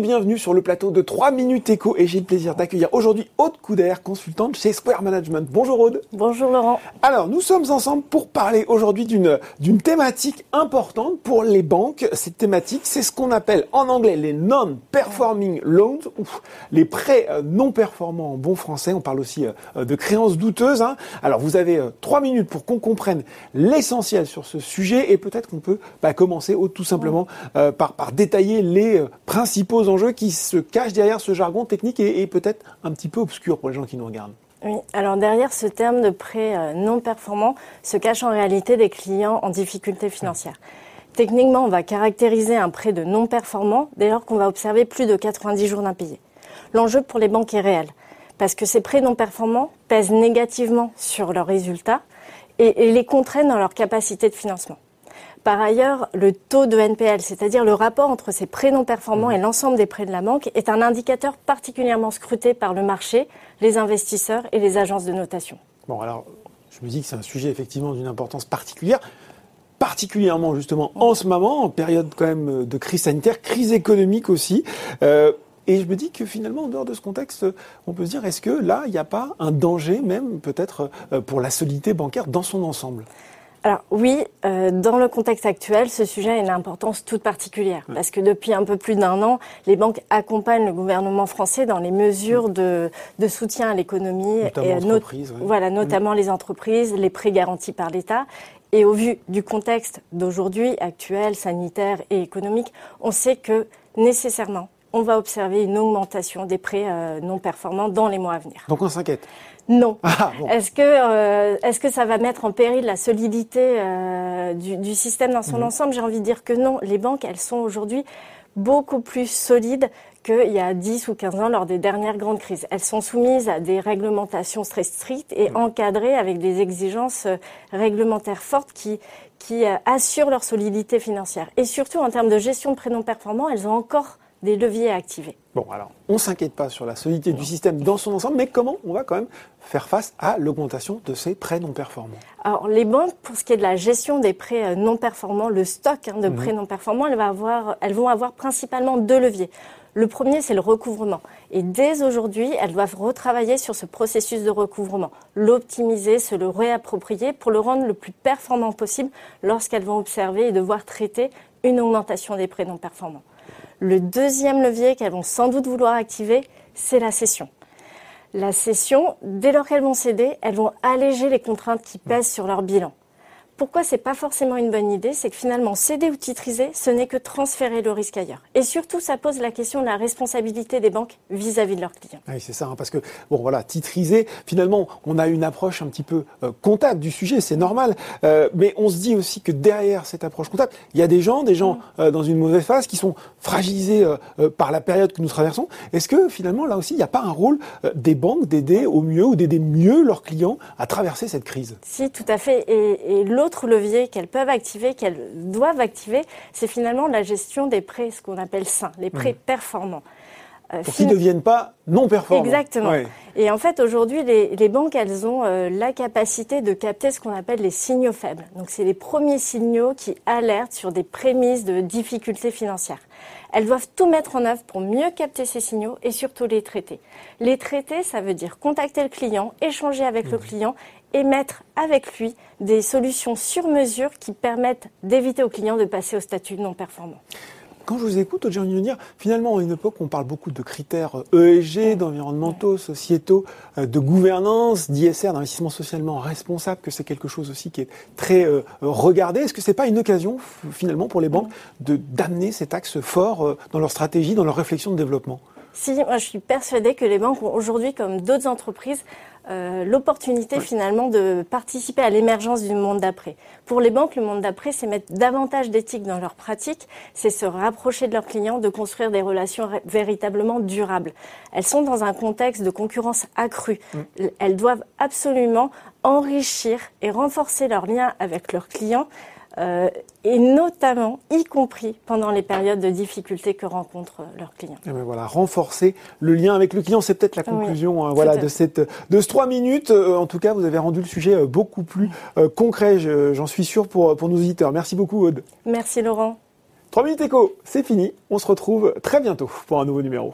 bienvenue sur le plateau de 3 minutes éco et j'ai le plaisir d'accueillir aujourd'hui Aude Couder, consultante chez Square Management. Bonjour Aude. Bonjour Laurent. Alors nous sommes ensemble pour parler aujourd'hui d'une d'une thématique importante pour les banques. Cette thématique, c'est ce qu'on appelle en anglais les non-performing loans, ou les prêts euh, non performants en bon français. On parle aussi euh, de créances douteuses. Hein. Alors vous avez 3 minutes pour qu'on comprenne l'essentiel sur ce sujet et peut-être qu'on peut bah, commencer Aude, tout simplement par, par détailler les principaux enjeux qui se cachent derrière ce jargon technique et, peut-être un petit peu obscur pour les gens qui nous regardent. Oui, alors derrière ce terme de prêt euh, non performant se cachent en réalité des clients en difficulté financière. Techniquement, on va caractériser un prêt de non performant dès lors qu'on va observer plus de 90 jours d'impayés. L'enjeu pour les banques est réel, parce que ces prêts non performants pèsent négativement sur leurs résultats et, et les contraignent dans leur capacité de financement. Par ailleurs, le taux de NPL, c'est-à-dire le rapport entre ces prêts non performants et l'ensemble des prêts de la banque, est un indicateur particulièrement scruté par le marché, les investisseurs et les agences de notation. Bon, alors, je me dis que c'est un sujet effectivement d'une importance particulière particulièrement justement en ce moment, en période quand même de crise sanitaire, crise économique aussi. Euh, et je me dis que finalement, en dehors de ce contexte, on peut se dire, est-ce que là, il n'y a pas un danger même peut-être euh, pour la solidité bancaire dans son ensemble? Alors oui, euh, dans le contexte actuel, ce sujet a une importance toute particulière. Parce que depuis un peu plus d'un an, les banques accompagnent le gouvernement français dans les mesures de, de soutien à l'économie et voilà notamment les entreprises, les prêts garantis par l'État. Et au vu du contexte d'aujourd'hui, actuel, sanitaire et économique, on sait que nécessairement, on va observer une augmentation des prêts euh, non performants dans les mois à venir. Donc on s'inquiète non. Ah, est-ce que euh, est-ce que ça va mettre en péril la solidité euh, du, système dans son mhm. ensemble? J'ai envie de dire que non. Les banques, elles sont aujourd'hui beaucoup plus solides qu'il y a 10 ou 15 ans lors des dernières grandes crises. Elles sont soumises à des réglementations très strictes et mhm. encadrées avec des exigences réglementaires fortes qui, qui assurent leur solidité financière. Et surtout, en termes de gestion de prénoms performants, elles ont encore des leviers à activer. Bon, alors, on ne s'inquiète pas sur la solidité du système dans son ensemble, mais comment on va quand même faire face à l'augmentation de ces prêts non performants? Alors, les banques, pour ce qui est de la gestion des prêts euh, non performants, le stock hein, de mhm. prêts non performants, elles, avoir, elles vont avoir principalement deux leviers. Le premier, c'est le recouvrement. Et dès aujourd'hui, elles doivent retravailler sur ce processus de recouvrement, l'optimiser, se le réapproprier pour le rendre le plus performant possible lorsqu'elles vont observer et devoir traiter une augmentation des prêts non performants. Le deuxième levier qu'elles vont sans doute vouloir activer, c'est la cession. La cession, dès lors qu'elles vont céder, elles vont alléger les contraintes qui pèsent sur leur bilan. Pourquoi c'est pas forcément une bonne idée C'est que finalement, céder ou titriser, ce n'est que transférer le risque ailleurs. Et surtout, ça pose la question de la responsabilité des banques vis-à-vis de leurs clients. Oui, c'est ça, hein, parce que, bon, voilà, titriser, finalement, on a une approche un petit peu euh, comptable du sujet, c'est normal. Euh, mais on se dit aussi que derrière cette approche comptable, il y a des gens, des gens mm. euh, dans une mauvaise phase qui sont fragilisés par la période que nous traversons. Est-ce que, finalement, là aussi, il n'y a pas un rôle des banques d'aider au mieux ou d'aider mieux leurs clients à traverser cette crise? Si, tout à fait. Et, et l'autre levier qu'elles peuvent activer, qu'elles doivent activer, c'est finalement la gestion des prêts, ce qu'on appelle sains, les prêts mmh. performants. Euh, Pour qu'ils ne deviennent pas non performants. Exactement. Et en fait, aujourd'hui, les, banques, elles ont euh, la capacité de capter ce qu'on appelle les signaux faibles. Donc, c'est les premiers signaux qui alertent sur des prémices de difficultés financières. Elles doivent tout mettre en œuvre pour mieux capter ces signaux et surtout les traiter. Les traiter, ça veut dire contacter le client, échanger avec le mmh. client et mettre avec lui des solutions sur mesure qui permettent d'éviter au client de passer au statut non performant. Quand je vous écoute, j'ai envie de dire, finalement, à une époque, on parle beaucoup de critères ESG, d'environnementaux, sociétaux, euh, de gouvernance, d'ISR, d'investissement socialement responsable, que c'est quelque chose aussi qui est très euh, regardé. Est-ce que c'est pas une occasion, finalement, pour les banques de d'amener cet axe fort euh, dans leur stratégie, dans leur réflexion de développement? Si, moi, je suis persuadée que les banques ont aujourd'hui, comme d'autres entreprises, euh, l'opportunité finalement de participer à l'émergence du monde d'après. Pour les banques, le monde d'après, c'est mettre davantage d'éthique dans leurs pratiques, c'est se rapprocher de leurs clients, de construire des relations véritablement durables. Elles sont dans un contexte de concurrence accrue. Elles doivent absolument enrichir et renforcer leurs liens avec leurs clients euh, et notamment, y compris pendant les périodes de difficulté que rencontrent leurs clients. Et ben voilà, renforcer le lien avec le client, c'est peut-être la conclusion hein, voilà, de, cette, de ce trois minutes. Euh, en tout cas, vous avez rendu le sujet euh, beaucoup plus concret, j'en suis sûr, pour, pour nos auditeurs. Merci beaucoup, Aude. Merci, Laurent. 3 minutes éco, c'est fini. On se retrouve très bientôt pour un nouveau numéro.